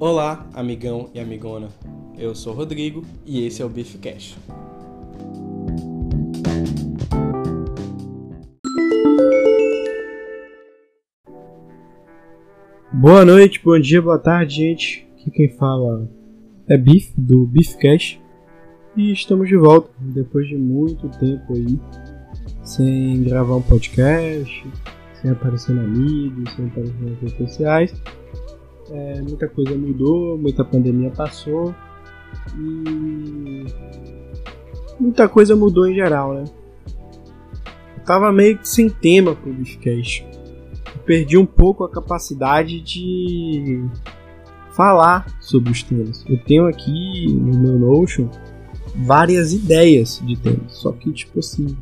Olá, amigão e amigona. Eu sou Rodrigo e esse é o Beef Cash. Boa noite, bom dia, boa tarde, gente. Aqui quem fala é Beef, do Beef Cash. E estamos de volta, depois de muito tempo aí, sem gravar um podcast, sem aparecer na mídia, sem aparecer nas redes sociais. É, muita coisa mudou, muita pandemia passou e muita coisa mudou em geral, né? Eu tava meio que sem tema pro Beefcast. Perdi um pouco a capacidade de falar sobre os temas. Eu tenho aqui no meu Notion várias ideias de temas, só que tipo assim,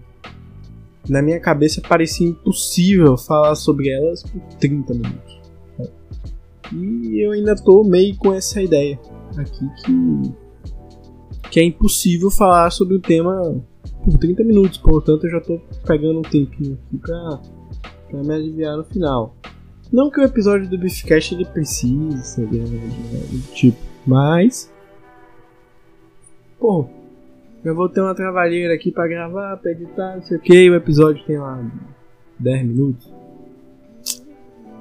na minha cabeça parecia impossível falar sobre elas por 30 minutos. E eu ainda tô meio com essa ideia aqui que, que é impossível falar sobre o tema por 30 minutos, portanto eu já tô pegando um tempinho aqui pra, pra me aliviar no final. Não que o episódio do Beefcast ele precise né, do tipo, mas. Pô, eu vou ter uma trabalheira aqui pra gravar, pra editar, não sei o que, o episódio tem lá 10 minutos.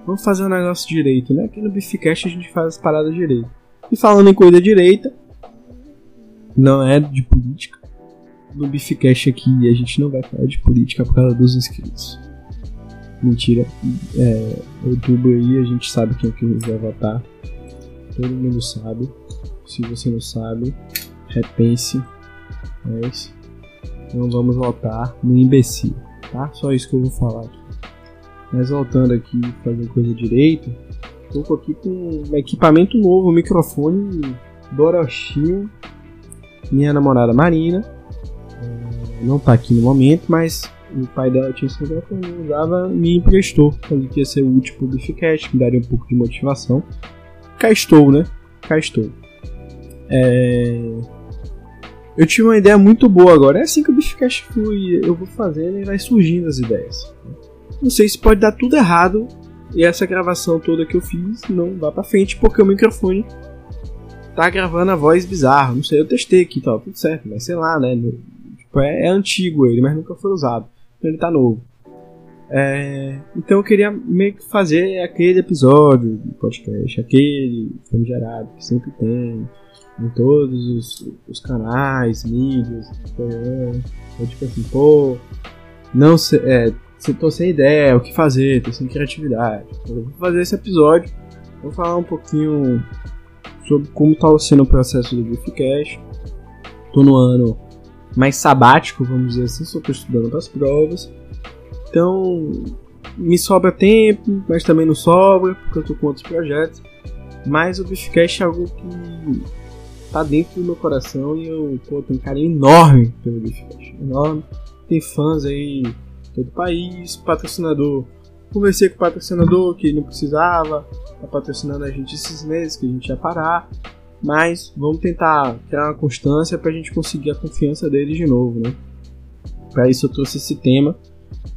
Vamos fazer um negócio direito, né? Aqui no Beefcast a gente faz as paradas direito. E falando em coisa direita, não é de política. No Beefcast aqui a gente não vai falar de política por causa dos inscritos. Mentira. É, outubro aí a gente sabe quem é que vai votar. Todo mundo sabe. Se você não sabe, repense. Mas não vamos votar no imbecil, tá? Só isso que eu vou falar aqui. Mas voltando aqui, fazer coisa direito, tô aqui com um equipamento novo, um microfone Doroshinho, minha namorada Marina, é, não tá aqui no momento, mas o pai dela tinha esse microfone, usava, me emprestou, falei que ia ser útil pro Bificast, me daria um pouco de motivação. Cá estou, né? Cá estou. É... Eu tive uma ideia muito boa agora, é assim que o Bificast flui, eu vou fazendo e vai surgindo as ideias. Não sei se pode dar tudo errado e essa gravação toda que eu fiz não vá pra frente porque o microfone tá gravando a voz bizarra. Não sei, eu testei aqui tal, tudo certo, mas sei lá, né? Tipo, é, é, antigo ele, mas nunca foi usado. Então ele tá novo. É, então eu queria meio que fazer aquele episódio do podcast, aquele famigerado que sempre tem em todos os, os canais, mídias, é, tipo assim, pô, não sei, é, tô sem ideia, o que fazer, tô sem criatividade. Eu vou fazer esse episódio, vou falar um pouquinho sobre como está sendo o processo do Briefcast. Tô no ano mais sabático, vamos dizer assim, só tô estudando para as provas. Então, me sobra tempo, mas também não sobra, porque eu tô com outros projetos. Mas o Briefcast é algo que tá dentro do meu coração e eu pô, tenho um carinho enorme pelo Briefcast. Enorme. Tem fãs aí todo o país, patrocinador. Conversei com o patrocinador que não precisava, tá patrocinando a gente esses meses que a gente ia parar, mas vamos tentar criar uma constância para a gente conseguir a confiança deles de novo, né? Para isso eu trouxe esse tema,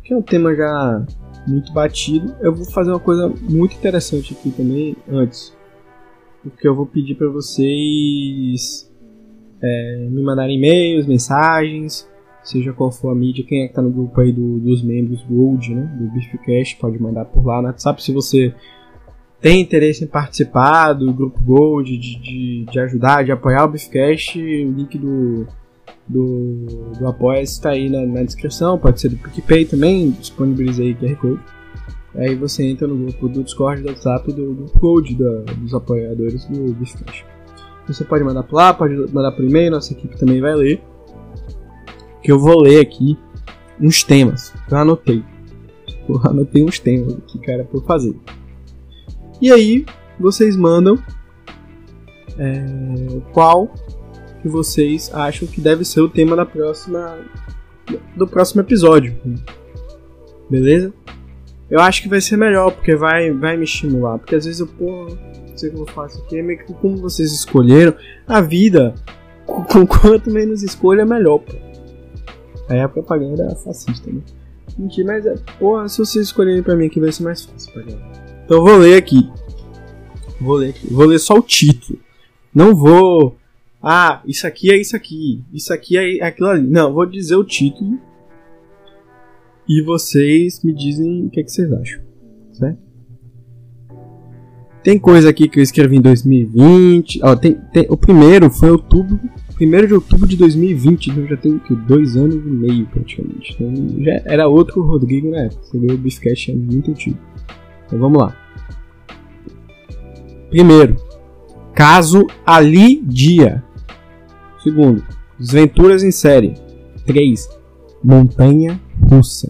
que é um tema já muito batido. Eu vou fazer uma coisa muito interessante aqui também antes, porque eu vou pedir para vocês é, me mandarem e-mails, mensagens, seja qual for a mídia, quem é que tá no grupo aí do, dos membros Gold, né, do Beefcast, pode mandar por lá no WhatsApp se você tem interesse em participar do grupo Gold, de, de, de ajudar, de apoiar o Beefcast, o link do, do, do apoia está aí na, na, descrição, pode ser do PicPay também, disponibilizei QR Code. Aí você entra no grupo do Discord, do WhatsApp do grupo Gold da, dos apoiadores do Beefcast. Você pode mandar por lá, pode mandar por e-mail, nossa equipe também vai ler que eu vou ler aqui uns temas. Eu anotei. Eu anotei uns temas aqui, cara, por fazer. E aí, vocês mandam é, qual que vocês acham que deve ser o tema da próxima do próximo episódio. Beleza? Eu acho que vai ser melhor, porque vai, vai me estimular. Porque às vezes eu, pô, não sei como eu faço aqui, é meio que como vocês escolheram, a vida, com quanto menos escolha, melhor, pô. Aí a propaganda era fascista, né? Mentira, mas é. Porra, se vocês escolherem pra mim aqui vai ser mais fácil Então vou ler aqui. Vou ler aqui. Vou ler só o título. Não vou. Ah, isso aqui é isso aqui. Isso aqui é aquilo ali. Não, vou dizer o título. E vocês me dizem o que, é que vocês acham. Certo? Tem coisa aqui que eu escrevi em 2020. Ó, tem, tem, o primeiro foi outubro. 1 de outubro de 2020, então já tem que, dois anos e meio praticamente. Então já era outro Rodrigo na época. Você vê o Beefcast é muito antigo. Então vamos lá. Primeiro, caso Ali Dia. Segundo, desventuras em série. 3. Montanha russa.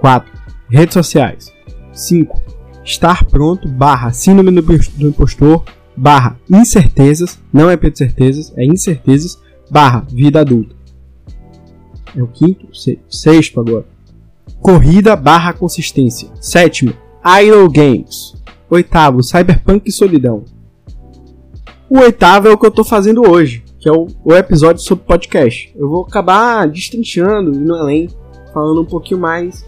4. Redes sociais. 5 estar pronto, barra síndrome do impostor, barra incertezas, não é Pedro Certezas, é incertezas, barra vida adulta. É o quinto, sexto agora. Corrida barra consistência. Sétimo, Idle Games. Oitavo, Cyberpunk e Solidão. O oitavo é o que eu tô fazendo hoje, que é o, o episódio sobre podcast. Eu vou acabar destrinchando, indo além, falando um pouquinho mais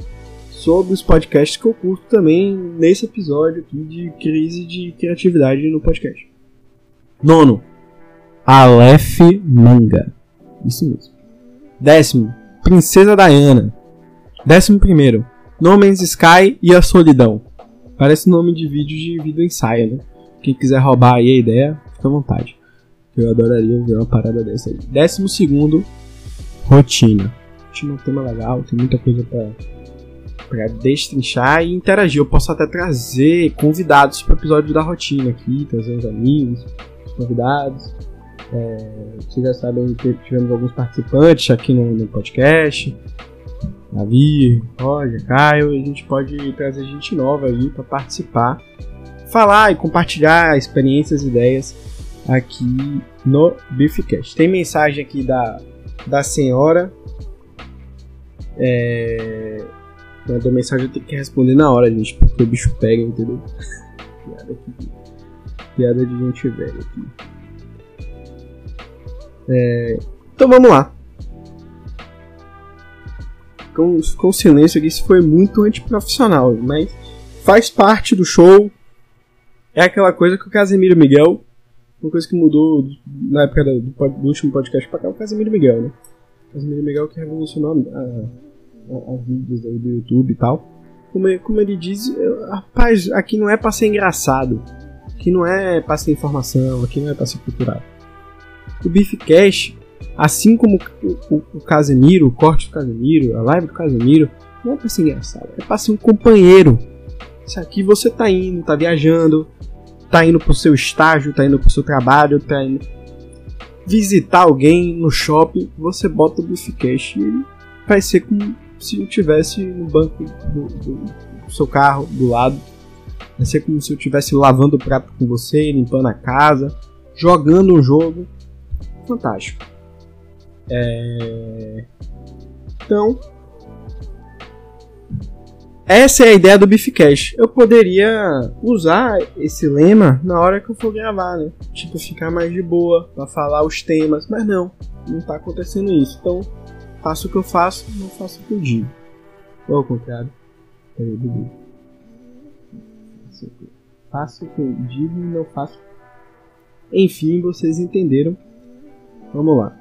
sobre os podcasts que eu curto também nesse episódio aqui de crise de criatividade no podcast. Nono, Aleph Manga. Isso mesmo. Décimo, Princesa Diana. Décimo primeiro, No Man's Sky e a Solidão. Parece nome de vídeo de vídeo ensaio, né? Quem quiser roubar aí a ideia, fica à vontade. Eu adoraria ver uma parada dessa aí. Décimo segundo, Rotina. Rotina é um tema legal, tem muita coisa para para destrinchar e interagir. Eu posso até trazer convidados para o episódio da rotina aqui, trazer os amigos, os convidados. É, vocês já sabem que tivemos alguns participantes aqui no, no podcast. Davi, Roger, Caio, a gente pode trazer gente nova aí para participar, falar e compartilhar experiências e ideias aqui no Beefcast. Tem mensagem aqui da, da senhora é, Mandou mensagem eu tenho que responder na hora, gente, porque o bicho pega, entendeu? Piada aqui. Piada de gente velha aqui. É, então vamos lá. Com, com silêncio aqui, isso foi muito antiprofissional, mas faz parte do show. É aquela coisa que o Casemiro Miguel. Uma coisa que mudou na época do, do último podcast pra cá, o Casemiro Miguel, né? Casemiro Miguel que revolucionou a, a, a vídeos aí do YouTube e tal. Como, como ele diz, eu, rapaz, aqui não é pra ser engraçado. Aqui não é pra ser informação, aqui não é pra ser cultural. O Beefcast, assim como o, o, o Casemiro, o corte do Casemiro, a live do Casemiro, não é pra ser engraçado, é pra ser um companheiro. Se aqui você tá indo, tá viajando, tá indo pro seu estágio, tá indo pro seu trabalho, tá indo visitar alguém no shopping, você bota o Beefcast e ele vai ser como se eu tivesse no banco do, do, do seu carro do lado. Vai ser como se eu estivesse lavando o prato com você, limpando a casa, jogando um jogo. Fantástico. É... Então, essa é a ideia do Beefcast. Eu poderia usar esse lema na hora que eu for gravar, né? Tipo, ficar mais de boa para falar os temas, mas não, não tá acontecendo isso. Então, Faço o que eu faço, não faço o que eu digo. Ou ao contrário. Peraí, Dudu. Faço o que eu digo e não faço. Enfim, vocês entenderam. Vamos lá.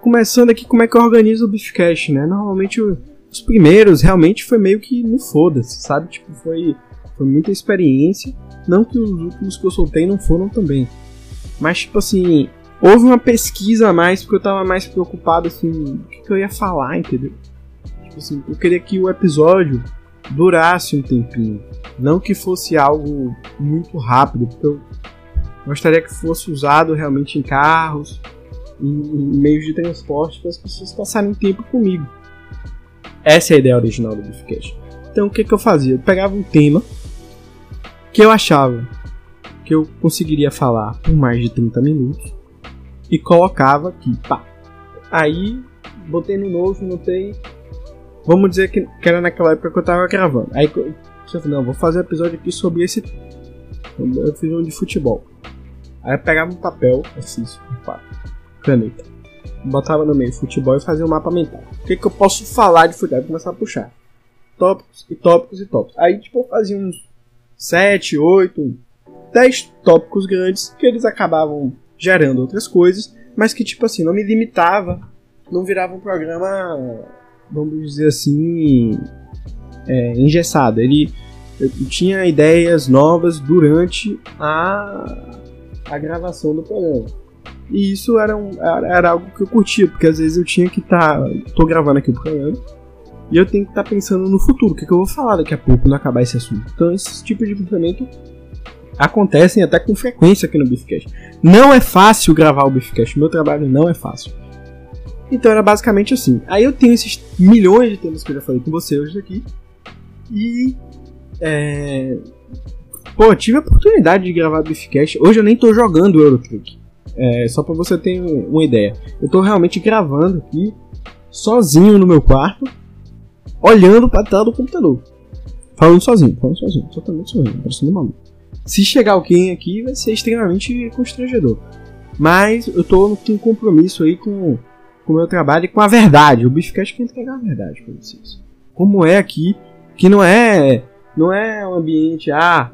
Começando aqui, como é que eu organizo o Beefcast, né? Normalmente os primeiros realmente foi meio que no foda-se, sabe? Tipo, foi, foi muita experiência. Não que os últimos que eu soltei não foram também. Mas, tipo assim, houve uma pesquisa a mais, porque eu tava mais preocupado, assim, o que, que eu ia falar, entendeu? Tipo assim, eu queria que o episódio durasse um tempinho. Não que fosse algo muito rápido, porque eu gostaria que fosse usado realmente em carros, em, em meios de transporte, para as pessoas passarem tempo comigo. Essa é a ideia original do Beefcast. Então o que, que eu fazia? Eu pegava um tema que eu achava que eu conseguiria falar por mais de 30 minutos e colocava aqui, pá. Aí botei no novo, notei. Vamos dizer que, que era naquela época que eu tava gravando. Aí eu falei, não, vou fazer um episódio aqui sobre esse. Eu fiz um de futebol. Aí eu pegava um papel, assim, pá, caneta. Botava no meio futebol e fazia um mapa mental. O que, que eu posso falar de futebol? Começar a puxar. Tópicos e tópicos e tópicos. Aí, tipo, eu fazia uns, sete, oito, dez tópicos grandes que eles acabavam gerando outras coisas, mas que tipo assim, não me limitava, não virava um programa, vamos dizer assim, é, engessado. Ele tinha ideias novas durante a, a gravação do programa. E isso era, um, era, era, algo que eu curtia, porque às vezes eu tinha que estar. Tá, tô gravando aqui o programa. E eu tenho que estar tá pensando no futuro, o que, que, eu vou falar daqui a pouco quando acabar esse assunto. Então, esse tipo de pensamento acontecem até com frequência aqui no Beefcast. Não é fácil gravar o Beefcast, o meu trabalho não é fácil. Então era basicamente assim. Aí eu tenho esses milhões de temas que eu já falei com você hoje aqui. E. É. Pô, tive a oportunidade de gravar Beefcast. Hoje eu nem tô jogando Eurotrick. É, só para você ter uma ideia. Eu tô realmente gravando aqui, sozinho no meu quarto, olhando pra tela do computador. Falando sozinho, falando sozinho, totalmente sozinho, parecendo maluco. Se chegar alguém aqui, vai ser extremamente constrangedor. Mas eu tô com um compromisso aí com, o meu trabalho e com a verdade. O Bichcast quer entregar a verdade pra vocês. Como é aqui, que não é não é um ambiente, ah,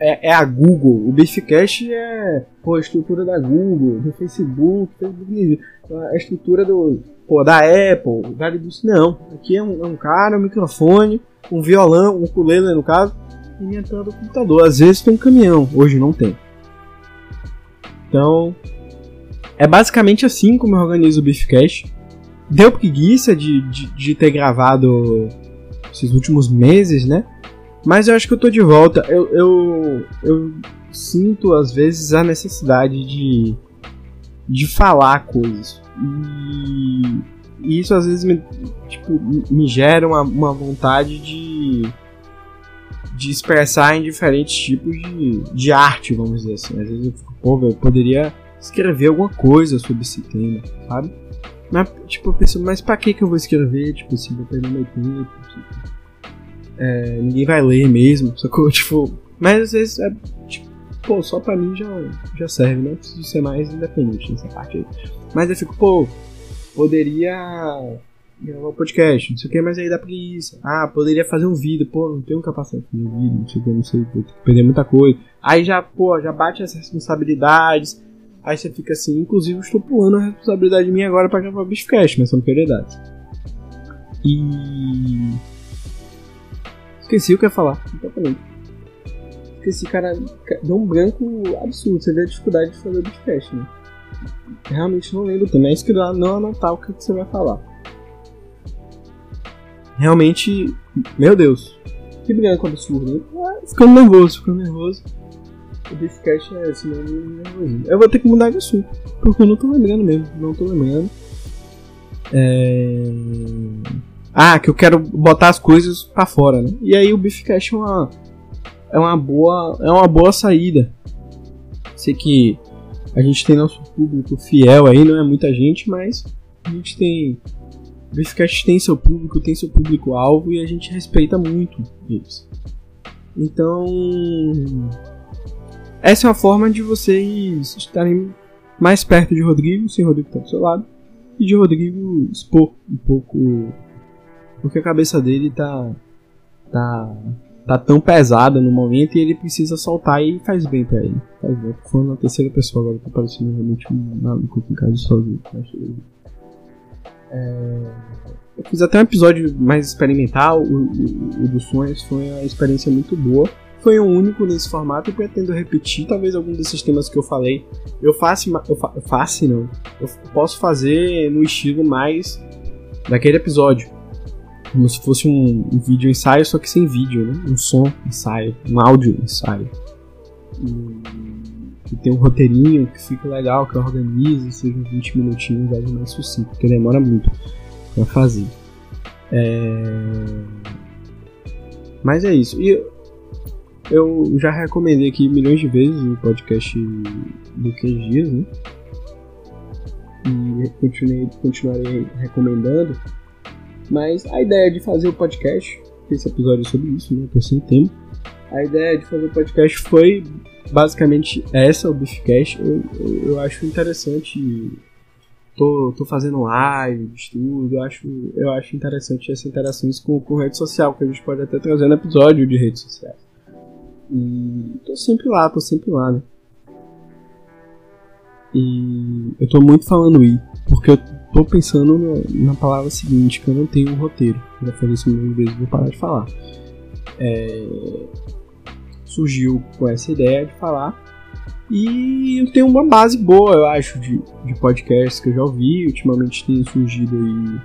é, é a Google. O Beefcast é pô, a estrutura da Google, do Facebook, a estrutura do, pô, da Apple, da Não, aqui é um, é um cara, um microfone, um violão, um ukulele no caso, e minha tela do computador. Às vezes tem um caminhão, hoje não tem. Então, é basicamente assim como eu organizo o Beefcast. Deu preguiça de, de, de ter gravado esses últimos meses, né? Mas eu acho que eu tô de volta. Eu, eu, eu sinto às vezes a necessidade de, de falar coisas. E, e isso às vezes me, tipo, me gera uma, uma vontade de, de expressar em diferentes tipos de, de arte, vamos dizer assim. Às vezes eu fico, pô, eu poderia escrever alguma coisa sobre esse tema, sabe? Mas, tipo, eu penso, mas pra que que eu vou escrever? Tipo assim, vou perder meu tempo. Tipo, é, ninguém vai ler mesmo, sacou? Tipo, mas às vezes é, tipo, pô, só pra mim já, já serve, né? Preciso ser mais independente nessa parte aí. Mas eu fico, pô, poderia gravar um podcast, não sei o que, mas aí dá preguiça. Ah, poderia fazer um vídeo, pô, não tenho capacidade de fazer um vídeo, não sei o que, não sei, vou ter que perder muita coisa. Aí já, pô, já bate as responsabilidades. Aí você fica assim, inclusive eu estou pulando a responsabilidade minha agora pra gravar o Bichcast, mas são prioridades. E Esqueci o que ia falar, exatamente. Esqueci, cara, deu um branco absurdo. Você vê a dificuldade de fazer o podcast, né? Realmente não lembro também. É isso que dá não anotar o que você vai falar. Realmente, meu Deus, que branco absurdo. Hein? Ah, ficando nervoso, ficando nervoso. O podcast é esse, não nervosinho. Eu vou ter que mudar de assunto, porque eu não tô lembrando mesmo. Não tô lembrando. É ah, que eu quero botar as coisas para fora, né? E aí o Beefcast é uma é uma boa é uma boa saída. Sei que a gente tem nosso público fiel aí, não é muita gente, mas a gente tem o Beefcast tem seu público, tem seu público alvo e a gente respeita muito eles. Então, essa é uma forma de vocês estarem mais perto de Rodrigo, sem Rodrigo estar do seu lado, e de Rodrigo expor um pouco porque a cabeça dele tá tá tá tão pesada no momento e ele precisa soltar e faz bem para ele. Faz bem. Falando na terceira pessoa agora, tá parecendo realmente um maluco em casa sozinho. É... Eu fiz até um episódio mais experimental, o, o, o dos sonhos foi uma experiência muito boa. Foi o único nesse formato e pretendo repetir talvez algum desses temas que eu falei. Eu faço, eu fa, faço não. Eu posso fazer no estilo mais daquele episódio como se fosse um, um, vídeo ensaio, só que sem vídeo, né? Um som ensaio, um áudio ensaio. E, que tem um roteirinho que fica legal, que organiza, seja 20 minutinhos, algo mais sucinto, porque demora muito pra fazer. É... Mas é isso. E eu já recomendei aqui milhões de vezes o podcast do que dias, né? E continuei, continuarei recomendando mas a ideia de fazer o podcast, esse episódio é sobre isso, né? Tô sem tempo. A ideia de fazer o podcast foi basicamente essa, o Beefcast. Eu, eu, eu acho interessante. Tô, tô fazendo live, estudo, eu acho, eu acho interessante essas interações com, com rede social, que a gente pode até trazer no episódio de redes sociais. E tô sempre lá, tô sempre lá, né? E eu tô muito falando i, porque eu tô pensando na, na palavra seguinte, que eu não tenho um roteiro. Já falei isso mil vezes, vou parar de falar. É, surgiu com essa ideia de falar. E eu tenho uma base boa, eu acho, de, de podcasts que eu já ouvi. Ultimamente tem surgido aí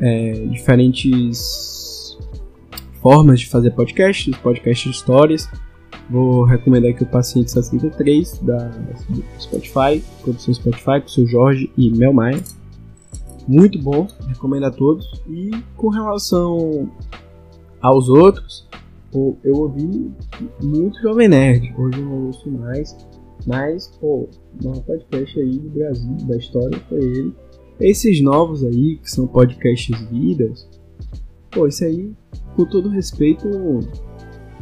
é, diferentes formas de fazer podcasts, podcasts de histórias. Vou recomendar aqui o Paciente 63 da Spotify, produção Spotify, com o seu Jorge e Mel Maia. Muito bom, recomendo a todos. E com relação aos outros, eu ouvi muito Jovem Nerd, hoje eu não ouço mais, mas, pô, o maior podcast aí do Brasil, da história, foi ele. Esses novos aí, que são podcasts vidas, pô, isso aí, com todo respeito,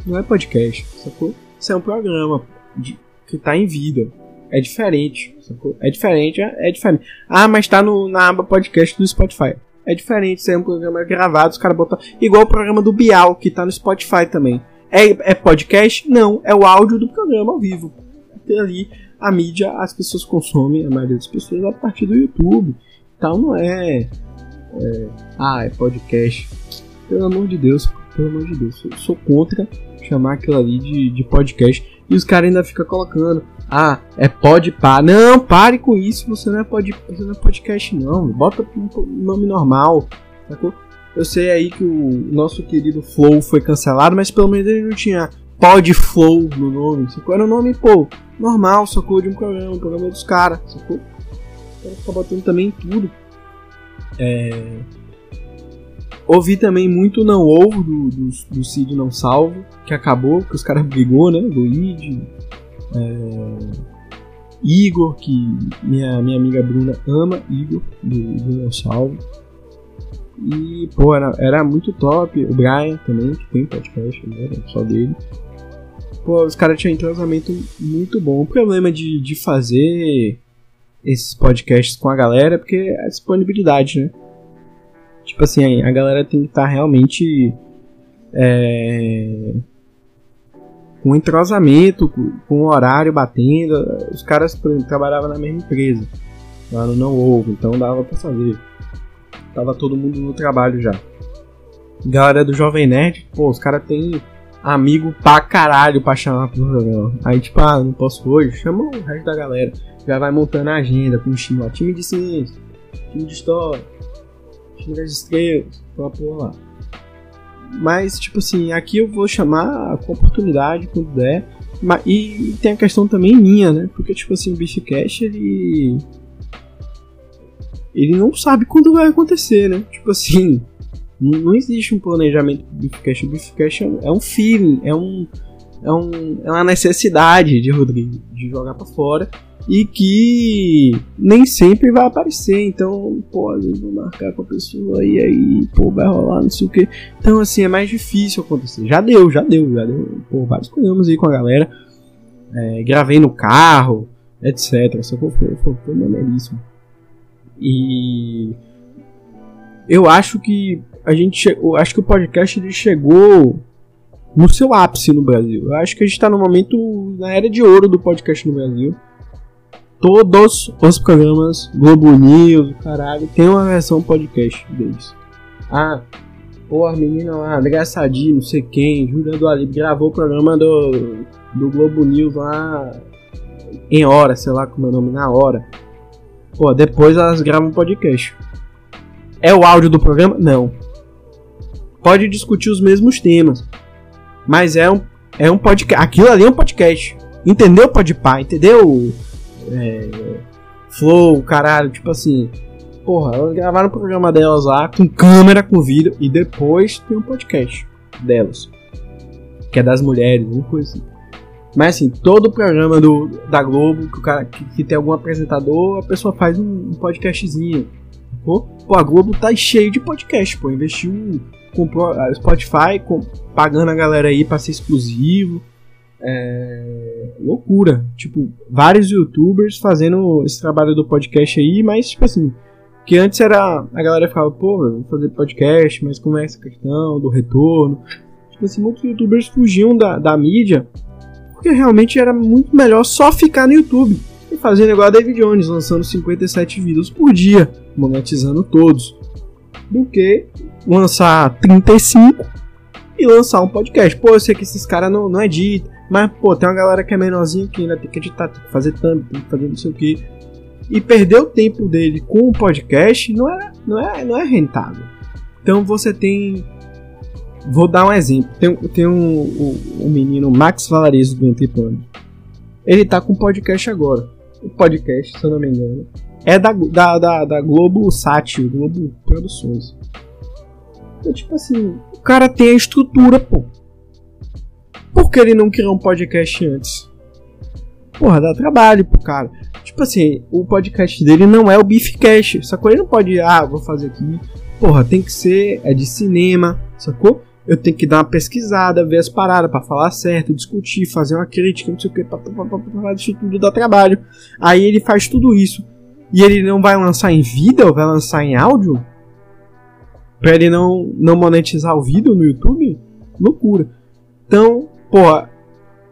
não é podcast, sacou? Isso é um programa de, que tá em vida. É diferente, sacou? É diferente, é, é diferente. Ah, mas tá no, na aba podcast do Spotify. É diferente, isso é um programa gravado, os caras botam. Igual o programa do Bial, que tá no Spotify também. É, é podcast? Não, é o áudio do programa ao vivo. Tem ali a mídia, as pessoas consomem, a maioria das pessoas, a partir do YouTube. Então não é. é ah, é podcast. Pelo amor de Deus, pelo amor de Deus. Eu sou contra chamar aquilo ali de, de podcast. E os caras ainda ficam colocando. Ah, é pode pá. Não, pare com isso. Você não é, você não é podcast, não. Bota um nome normal. Sacou? Eu sei aí que o nosso querido Flow foi cancelado, mas pelo menos ele não tinha Pod Flow no nome. Sacou? Era um nome, pô, normal, sacou? De um programa, um programa dos caras, sacou? O cara fica botando também tudo. É. Ouvi também muito Não Ovo do, do, do Cid Não Salvo, que acabou, que os caras brigou, né? Do Id. É, Igor, que minha, minha amiga Bruna ama Igor, do, do Não Salvo. E, pô, era, era muito top. O Brian também, que tem podcast, né? Só dele. Pô, os caras tinham um entrosamento muito bom. O problema de, de fazer esses podcasts com a galera é porque é a disponibilidade, né? Tipo assim, a galera tem que estar tá realmente é, com entrosamento, com, com horário batendo. Os caras, trabalhavam na mesma empresa, lá no Não Ovo, então dava pra fazer. Tava todo mundo no trabalho já. Galera do Jovem Nerd, pô, os caras têm amigo pra caralho pra chamar pro programa. Aí, tipo, ah, não posso hoje, chama o resto da galera. Já vai montando a agenda com o time, ó, time de ciência, time de história, time das estrelas, uma porra lá. Mas, tipo assim, aqui eu vou chamar com oportunidade quando der. E tem a questão também minha, né? Porque, tipo assim, o Beefcast, ele. Ele não sabe quando vai acontecer, né? Tipo assim, não existe um planejamento pro Beefcast. O Beefcast é um feeling, é um. É, um, é uma necessidade de Rodrigo de jogar para fora e que nem sempre vai aparecer. Então, pô, às vezes vou marcar com a pessoa e aí, pô, vai rolar, não sei o que. Então, assim, é mais difícil acontecer. Já deu, já deu, já deu, pô, vários programas aí com a galera. É, gravei no carro, etc. Essa foi, foi, foi, foi maneiríssimo. E eu acho que a gente, eu acho que o podcast ele chegou no seu ápice no Brasil. Eu acho que a gente está no momento na era de ouro do podcast no Brasil todos os programas Globo News, caralho, tem uma versão podcast deles. Ah, pô, a menina lá, André não sei quem, Julia do Ali, gravou o programa do, do Globo News lá em hora, sei lá como é o nome, na hora. Pô, depois elas gravam podcast. É o áudio do programa? Não. Pode discutir os mesmos temas. Mas é um, é um podcast. Aquilo ali é um podcast. Entendeu, Podpah? Entendeu? É, Flow, caralho, tipo assim. Porra, elas gravaram o programa delas lá com câmera, com vídeo, e depois tem um podcast delas. Que é das mulheres, uma coisa assim. Mas assim, todo programa do, da Globo, que, o cara, que, que tem algum apresentador, a pessoa faz um, um podcastzinho. Pô, a Globo tá cheio de podcast, pô. Investiu, comprou a Spotify, com, pagando a galera aí pra ser exclusivo. É, loucura. Tipo, vários youtubers fazendo esse trabalho do podcast aí, mas, tipo assim, que antes era. A galera ficava, pô, vou fazer podcast, mas como é essa questão do retorno? Tipo assim, muitos youtubers fugiam da, da mídia porque realmente era muito melhor só ficar no YouTube e fazer negócio a David Jones, lançando 57 vídeos por dia, monetizando todos, do que lançar 35 e lançar um podcast. Pô, eu sei que esses caras não, não editam, mas pô, tem uma galera que é menorzinha que ainda tem que editar, tem que fazer thumb, tem que fazer não sei o que. E perder o tempo dele com o podcast não é, não é, não é rentável. Então você tem. Vou dar um exemplo. Tem, tem um, menino, Max Valarezo do Entrepano. Ele tá com podcast agora. O podcast, se eu não me engano, é da, da, da, da Globo Sat, Globo Produções. Então, tipo assim, o cara tem a estrutura, pô. Por que ele não criou um podcast antes? Porra, dá trabalho pro cara. Tipo assim, o podcast dele não é o Beefcast, sacou? Ele não pode, ah, vou fazer aqui. Porra, tem que ser, é de cinema, sacou? Eu tenho que dar uma pesquisada, ver as paradas para falar certo, discutir, fazer uma crítica, não sei o que, isso tudo dá trabalho. Aí ele faz tudo isso. E ele não vai lançar em vídeo, vai lançar em áudio? Pra ele não, não monetizar o vídeo no YouTube? Loucura. Então, porra,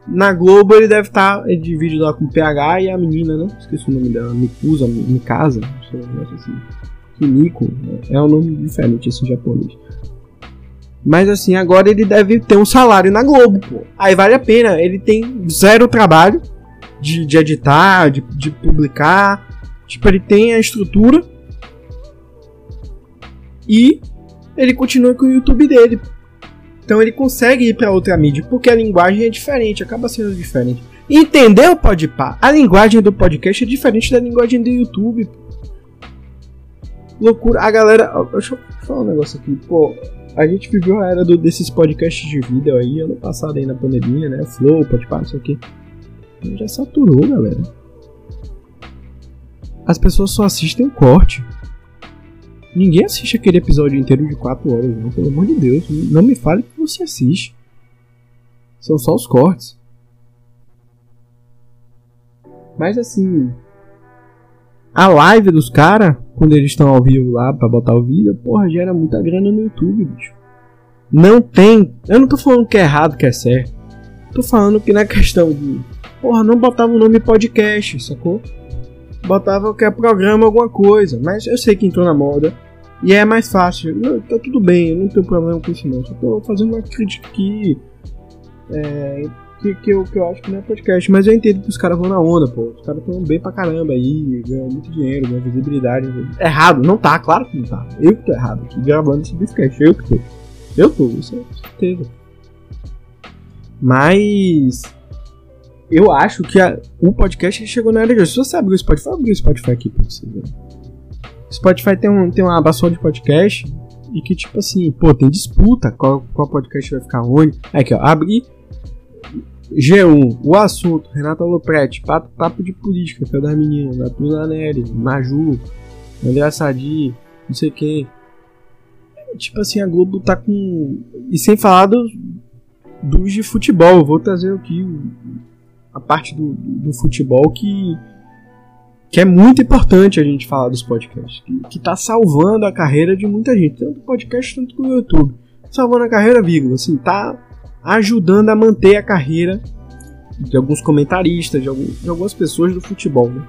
na Globo ele deve estar. Tá, divide lá com o PH e a menina, né? Esqueci o nome dela. Mikusa, Mikasa, não sei, não sei assim. Kimiko, né? é um nome diferente assim japonês. Mas assim, agora ele deve ter um salário na Globo, pô. Aí vale a pena. Ele tem zero trabalho de, de editar, de, de publicar. Tipo, ele tem a estrutura. E ele continua com o YouTube dele. Então ele consegue ir para outra mídia, porque a linguagem é diferente, acaba sendo diferente. Entendeu, pá? A linguagem do podcast é diferente da linguagem do YouTube. Loucura. A galera. Deixa eu falar um negócio aqui. Pô, a gente viveu a era do, desses podcasts de vídeo aí, ano passado aí na pandemia, né? Flow, Podpah, não sei o que. Já saturou, galera. As pessoas só assistem o corte. Ninguém assiste aquele episódio inteiro de 4 horas, não, pelo amor de Deus. Não me fale que você assiste. São só os cortes. Mas assim. A live dos caras, quando eles estão ao vivo lá pra botar o vídeo, porra, gera muita grana no YouTube, bicho. Não tem. Eu não tô falando que é errado, que é certo. Tô falando que na questão de. Porra, não botava o nome podcast, sacou? Botava que é programa alguma coisa, mas eu sei que entrou na moda e é mais fácil. Não, tá tudo bem, eu não tenho problema com isso não. Só tô fazendo uma crítica aqui é, que, que, eu, que eu acho que não é podcast, mas eu entendo que os caras vão na onda, pô. Os caras estão bem pra caramba aí, ganham muito dinheiro, ganham visibilidade. Errado, não tá, claro que não tá. Eu que tô errado aqui gravando esse podcast, eu que tô. Eu tô, isso é certeza. Mas eu acho que a, o podcast chegou na era de hoje. Se você abre o Spotify, abre o Spotify aqui pra você ver. Spotify tem, um, tem uma abação de podcast e que, tipo assim, pô, tem disputa qual, qual podcast vai ficar onde. É aqui, ó, abre G1, o assunto, Renata Lopretti, papo, papo de política, que é das meninas, Natuna Neri, Maju, André Sadi, não sei quem. Tipo assim, a Globo tá com. E sem falar dos de futebol, vou trazer aqui a parte do, do futebol que, que é muito importante a gente falar dos podcasts, que, que tá salvando a carreira de muita gente, tanto podcast quanto o YouTube. Salvando a carreira, vírgula, assim, tá ajudando a manter a carreira de alguns comentaristas, de, de algumas pessoas do futebol, né?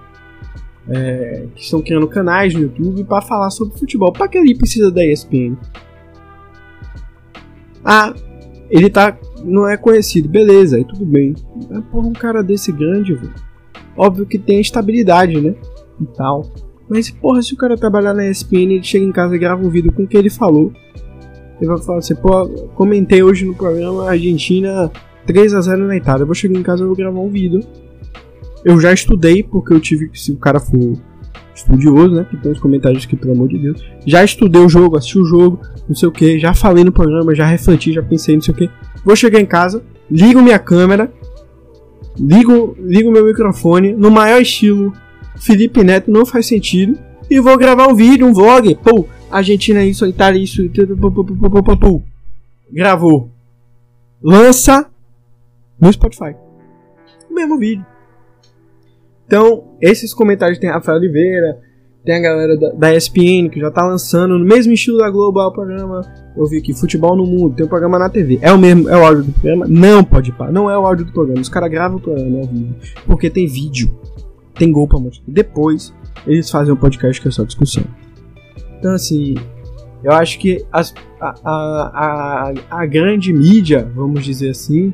É, que estão criando canais no YouTube para falar sobre futebol. Para que ele precisa da ESPN? Ah, ele tá. Não é conhecido, beleza, aí tudo bem. Mas, porra, um cara desse grande. Óbvio que tem estabilidade, né? E tal. Mas, porra, se o cara trabalhar na ESPN, ele chega em casa e grava um vídeo com o que ele falou. Ele vai falar assim, pô, comentei hoje no programa Argentina 3 a 0 na Itália. Eu vou chegar em casa e vou gravar um vídeo. Eu já estudei, porque eu tive que, se o cara for estudioso, né? Que tem os comentários que, pelo amor de Deus. Já estudei o jogo, assisti o jogo, não sei o que, já falei no programa, já refleti, já pensei, não sei o que. Vou chegar em casa, ligo minha câmera, ligo, ligo meu microfone, no maior estilo Felipe Neto, não faz sentido, e vou gravar um vídeo, um vlog. Pô, Argentina isso, Itália isso, pô, gravou. Lança no Spotify. O mesmo vídeo. Então, esses comentários tem Rafael Oliveira, Tem a galera da, da ESPN que já tá lançando no mesmo estilo da Globo o programa. Eu vi aqui, Futebol no Mundo, tem um programa na TV. É o mesmo, é o áudio do programa? Não, pode parar. Não é o áudio do programa. Os caras gravam o programa ao vivo. Porque tem vídeo. Tem gol pra mostrar. Depois, eles fazem um podcast que é só discussão. Então, assim, eu acho que as, a, a, a, a grande mídia, vamos dizer assim,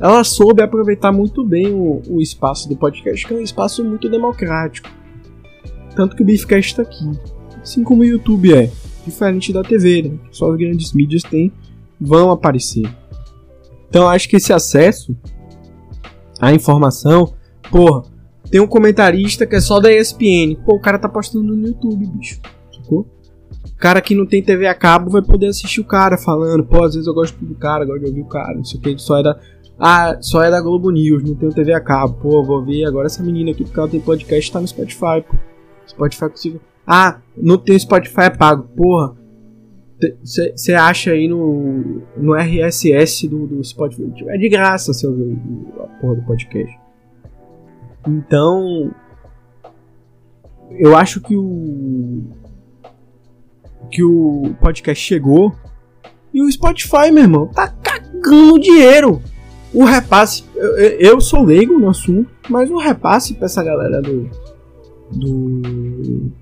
ela soube aproveitar muito bem o, o espaço do podcast, que é um espaço muito democrático. Tanto que o Beefcast está aqui. Assim como o YouTube é. Diferente da TV, né? Só as grandes mídias têm, vão aparecer. Então acho que esse acesso à informação, porra, tem um comentarista que é só da ESPN. Pô, o cara tá postando no YouTube, bicho. Sacou? Cara que não tem TV a cabo vai poder assistir o cara falando, pô, às vezes eu gosto do cara, gosto de ouvir o cara, não sei o que, só é da. Ah, só é da Globo News, não tenho TV a cabo. Pô, vou ver agora essa menina aqui porque ela tem podcast tá no Spotify, pô. Spotify consigo. Ah, não tem Spotify é pago. Porra. Você acha aí no, no RSS do, do Spotify. É de graça se ouvir a porra do podcast. Então. Eu acho que o. Que o podcast chegou. E o Spotify, meu irmão, tá cagando dinheiro. O repasse. Eu, eu sou leigo no assunto, mas o repasse pra essa galera do. Do.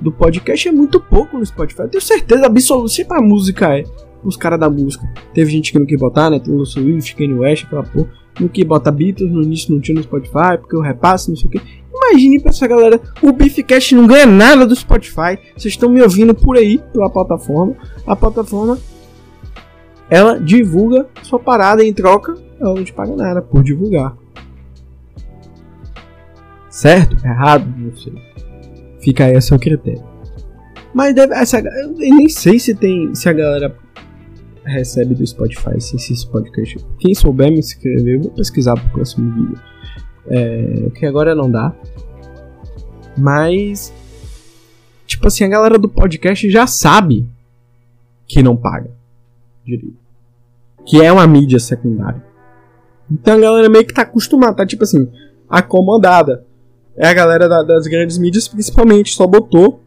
Do podcast é muito pouco no Spotify. Eu tenho certeza absoluta. Se pra música é. Os caras da música. Teve gente que não quis botar, né? Tem o Swift, Kanye West, aquela porra. Não quis botar Beatles no início, não tinha no Spotify, porque o repasse, não sei o que. Imagine pra essa galera, o Beefcast não ganha nada do Spotify. Vocês estão me ouvindo por aí, pela plataforma. A plataforma, ela divulga sua parada em troca ela não te paga nada por divulgar. Certo? Errado? Não sei. Fica aí a seu critério. Mas deve. Essa, eu nem sei se tem. Se a galera recebe do Spotify se esse podcast. Quem souber me inscrever, eu vou pesquisar pro próximo vídeo. É, que agora não dá. Mas. Tipo assim, a galera do podcast já sabe que não paga. Que é uma mídia secundária. Então a galera meio que tá acostumada, tá tipo assim, acomodada. É a galera da, das grandes mídias, principalmente, só botou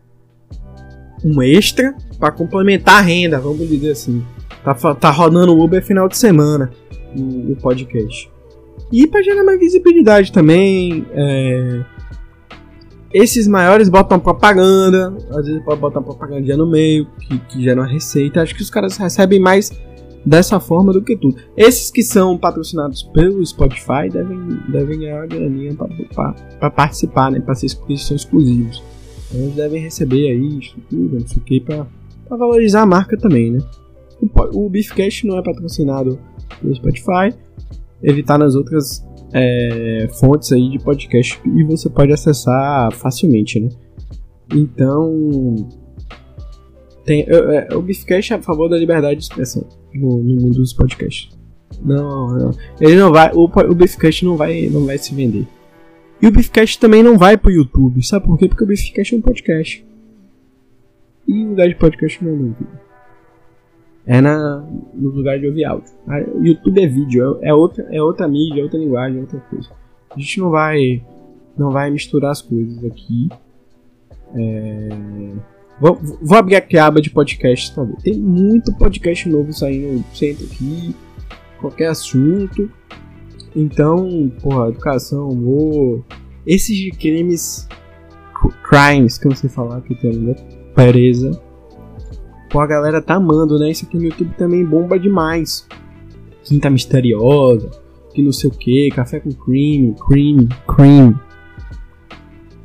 um extra para complementar a renda, vamos dizer assim. Tá, tá rodando o Uber final de semana no, podcast. E para gerar mais visibilidade também. É... Esses maiores botam propaganda, às vezes pode botar propaganda no meio, que, que gera uma receita. Acho que os caras recebem mais dessa forma do que tudo. Esses que são patrocinados pelo Spotify devem, devem ganhar uma graninha para participar, né? Para ser são exclusivos. Então, eles devem receber aí estrutura, não sei o que, para valorizar a marca também, né? O, o Beefcast não é patrocinado pelo Spotify, ele está nas outras é, fontes aí de podcast e você pode acessar facilmente, né? Então, tem, é, o Beefcast é a favor da liberdade de expressão no, no mundo dos podcasts. Não, não. Ele não vai. O, o Beefcast não vai, não vai se vender. E o Beefcast também não vai pro YouTube. Sabe por quê? Porque o Beefcast é um podcast. E o lugar de podcast não é no YouTube. É na, no lugar de ouvir áudio. O YouTube é vídeo, é, é, outra, é outra mídia, é outra linguagem, é outra coisa. A gente não vai, não vai misturar as coisas aqui. É, Vou, vou abrir aqui a aba de podcast também. Tem muito podcast novo saindo sempre aqui. Qualquer assunto. Então, porra, educação, amor. Esses de crimes. Crimes, que eu não sei falar que tem ainda. Presa. Pô, a galera tá amando, né? Isso aqui no YouTube também bomba demais. Quinta misteriosa. Que não sei o que. Café com cream. Cream. Cream.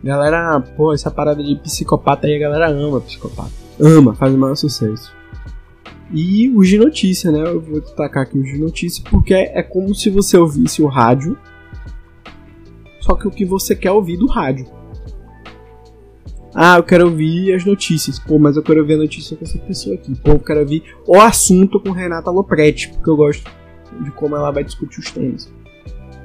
Galera, pô, essa parada de psicopata aí a galera ama psicopata. Ama, faz o maior sucesso. E o de notícia, né? Eu vou destacar aqui o de notícia porque é como se você ouvisse o rádio, só que o que você quer ouvir do rádio. Ah, eu quero ouvir as notícias. Pô, mas eu quero ouvir a notícia com essa pessoa aqui. Pô, eu quero ouvir o assunto com Renata Lopretti, porque eu gosto de como ela vai discutir os temas.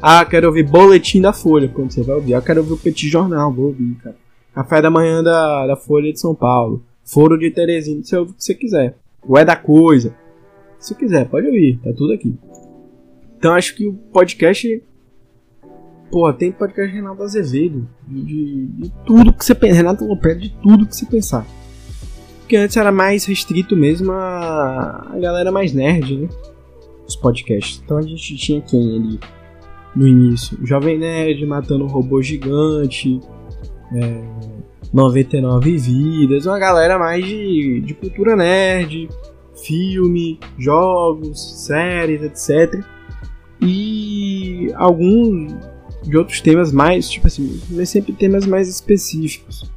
Ah, quero ouvir boletim da Folha, quando você vai ouvir. Ah, quero ouvir o Petit Jornal, vou ouvir, cara. Café da manhã da, da Folha de São Paulo. Foro de Teresina, você ouve o que você quiser. O É da Coisa. Se quiser, pode ouvir, tá tudo aqui. Então acho que o podcast Pô, tem podcast Renato Azevedo. De, de, tudo que você pensa. Renato Lopes, de tudo que você pensar. Porque antes era mais restrito mesmo a, a galera mais nerd, né? Os podcasts. Então a gente tinha quem ali no início? Jovem Nerd matando um robô gigante. É, 99 vidas. Uma galera mais de, de cultura nerd. Filme, jogos, séries, etc. E alguns de outros temas mais, tipo assim, mas sempre temas mais específicos.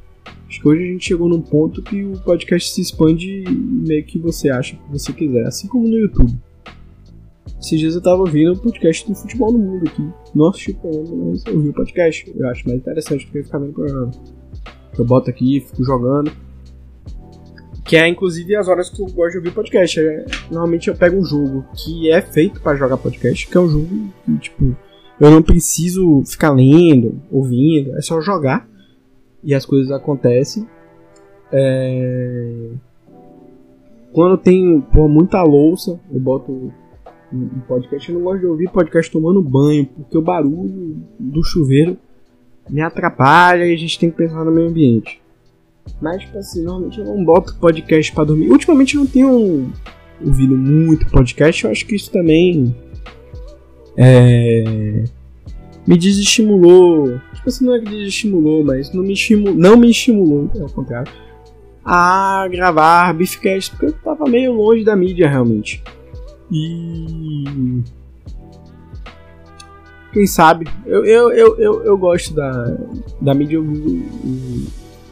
Acho que hoje a gente chegou num ponto que o podcast se expande meio que você acha que você quiser, assim como no YouTube. Esses dias eu tava ouvindo o podcast do futebol no mundo aqui. Não assisti o programa, mas eu ouvi o podcast. Eu acho mais interessante do que ficar vendo o programa. Eu boto aqui, fico jogando. Que é inclusive as horas que eu gosto de ouvir podcast. É, normalmente eu pego um jogo que é feito para jogar podcast, que é um jogo que, tipo, eu não preciso ficar lendo, ouvindo, é só jogar e as coisas acontecem. É... Quando tem pô, muita louça, eu boto um podcast. Eu não gosto de ouvir podcast tomando banho, porque o barulho do chuveiro me atrapalha e a gente tem que pensar no meio ambiente. Mas, tipo assim, normalmente eu não boto podcast para dormir. Ultimamente eu não tenho ouvido muito podcast, eu acho que isso também é, me desestimulou. Tipo assim, não é que desestimulou, mas não me, estimulou, não me estimulou, ao contrário, a gravar Beefcast, porque eu tava meio longe da mídia realmente. E. Quem sabe? Eu, eu, eu, eu, eu gosto da, da mídia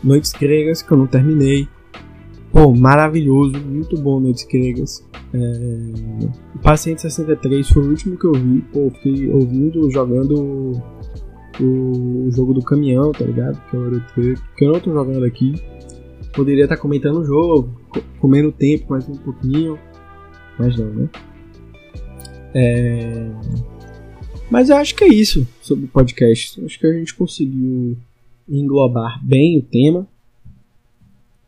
Noites Gregas, que eu não terminei. Pô, maravilhoso, muito bom Noites Gregas. É... O Paciente 63 foi o último que eu vi. Pô, fiquei ouvindo, jogando o, jogo do caminhão, tá ligado? Que é o Eurotruck, que eu não tô jogando aqui. Poderia estar tá comentando o jogo, comendo tempo mais um pouquinho. Mas não, né? É... Mas eu acho que é isso sobre o podcast. Acho que a gente conseguiu englobar bem o tema.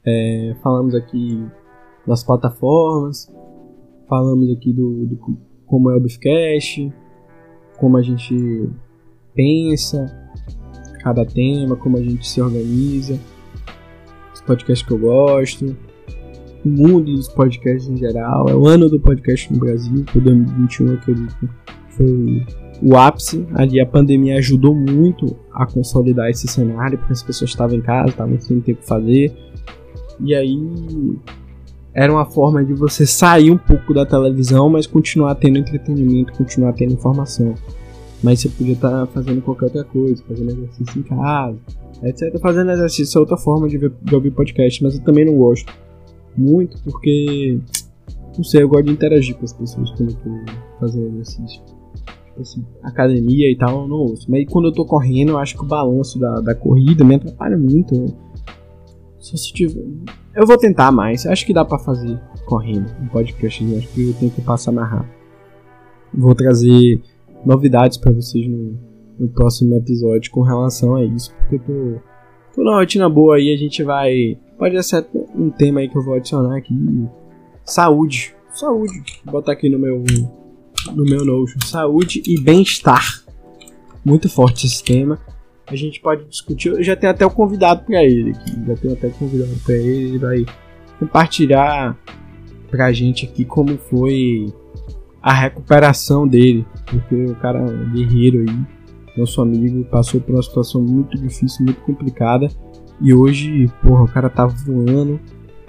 É, falamos aqui das plataformas, falamos aqui do, do, como é o Beefcast, como a gente pensa cada tema, como a gente se organiza, os podcasts que eu gosto, o mundo dos podcasts em geral. É o ano do podcast no Brasil, foi 2021, eu acredito. Foi o ápice. Ali a pandemia ajudou muito a consolidar esse cenário, porque as pessoas estavam em casa, estavam sem ter o que fazer. E aí era uma forma de você sair um pouco da televisão, mas continuar tendo entretenimento, continuar tendo informação. Mas você podia estar tá fazendo qualquer outra coisa, fazendo exercício em casa, etc. Fazendo exercício é outra forma de, ver, de ouvir podcast, mas eu também não gosto muito porque. Não sei, eu gosto de interagir com as pessoas quando eu tô fazendo exercício. Tipo assim, academia e tal, eu não ouço. Mas quando eu tô correndo, eu acho que o balanço da, da corrida me atrapalha muito. Só se tiver. Eu vou tentar mais. Acho que dá para fazer correndo um podcast. Né? Acho que eu tenho que passar mais rápido. Vou trazer novidades para vocês no, no, próximo episódio com relação a isso. Porque eu tô, tô numa rotina boa aí. A gente vai. Pode ser um tema aí que eu vou adicionar aqui. Saúde. Saúde. Vou botar aqui no meu. No meu Notion. Saúde e bem-estar. Muito forte esse tema. A gente pode discutir. Eu já tenho até o convidado para ele aqui. Já tenho até o convidado para ele. Ele vai compartilhar pra gente aqui como foi a recuperação dele. Porque o cara é guerreiro aí, nosso amigo, passou por uma situação muito difícil, muito complicada. E hoje, porra, o cara tá voando,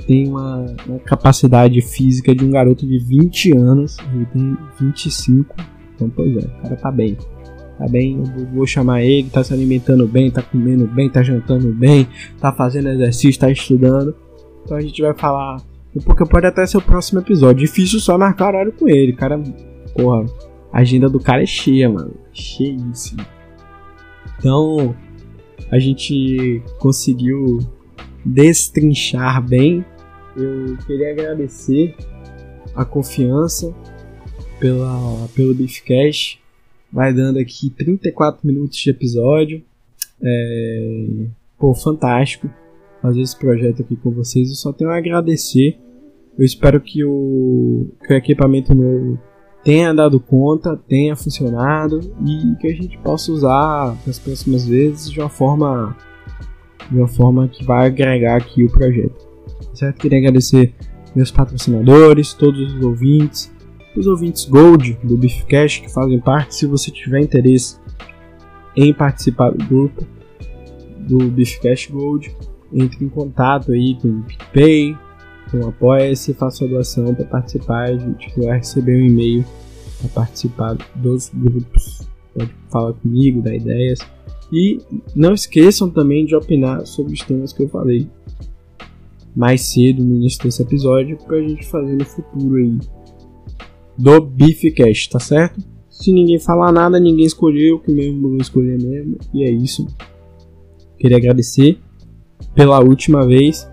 tem uma, uma, capacidade física de um garoto de 20 anos, ele tem 25, então pois é, o cara tá bem. Tá bem, eu vou chamar ele, tá se alimentando bem, tá comendo bem, tá jantando bem, tá fazendo exercício, tá estudando. Então a gente vai falar, porque pode até ser o próximo episódio. Difícil só marcar horário com ele, cara. Porra, a agenda do cara é cheia, mano. Cheíssima. Então, a gente conseguiu destrinchar bem. Eu queria agradecer a confiança pela, pelo Beefcast. Vai dando aqui 34 minutos de episódio. É, pô, fantástico fazer esse projeto aqui com vocês. Eu só tenho a agradecer. Eu espero que o, que o equipamento novo tenha dado conta, tenha funcionado e que a gente possa usar nas próximas vezes de uma forma de uma forma que vai agregar aqui o projeto. Certo? Queria agradecer meus patrocinadores, todos os ouvintes, os ouvintes Gold do Beefcast que fazem parte. Se você tiver interesse em participar do grupo do Beefcast Gold, entre em contato aí com o PicPay, com o Apoia-se, faça a doação para participar. A gente vai receber um e-mail para participar dos grupos. Pode falar comigo, dar ideias. E não esqueçam também de opinar sobre os temas que eu falei mais cedo no início desse episódio para a gente fazer no futuro aí do Beefcast, tá certo? Se ninguém falar nada, ninguém escolheu, que mesmo vou escolher mesmo, e é isso. Queria agradecer pela última vez.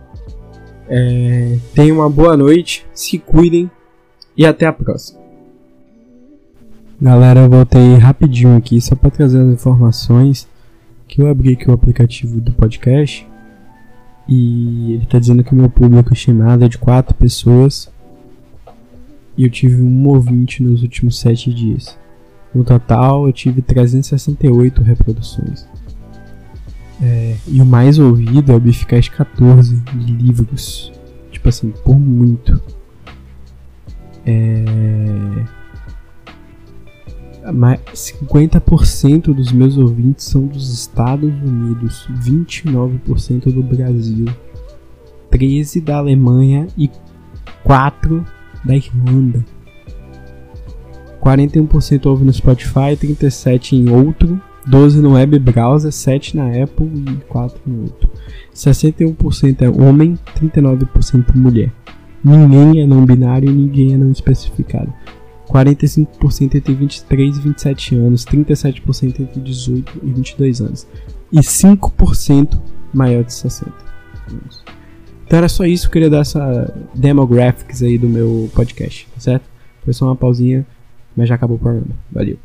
É, tenham uma boa noite, se cuidem e até a próxima. Galera, eu voltei rapidinho aqui só para trazer as informações que eu abri aqui o aplicativo do podcast e ele está dizendo que o meu público estimado é de 4 pessoas e eu tive um ouvinte nos últimos 7 dias. No total, eu tive 368 reproduções. É, e o mais ouvido é o Bificast 14 de livros. Tipo assim, por muito. É. 50% dos meus ouvintes são dos Estados Unidos, 29% do Brasil, 13 da Alemanha e 4 da Irlanda. 41% ouve no Spotify, 37% em outro, 12 no web browser, 7 na Apple e 4 no outro. 61% é homem, 39% mulher. Ninguém é não binário e ninguém é não especificado. 45% entre 23 e 27 anos, 37% entre 18 e 22 anos e 5% maior de 60 anos. Então era só isso, eu queria dar essa demographics aí do meu podcast, tá certo? Foi só uma pausinha, mas já acabou o programa. Valeu.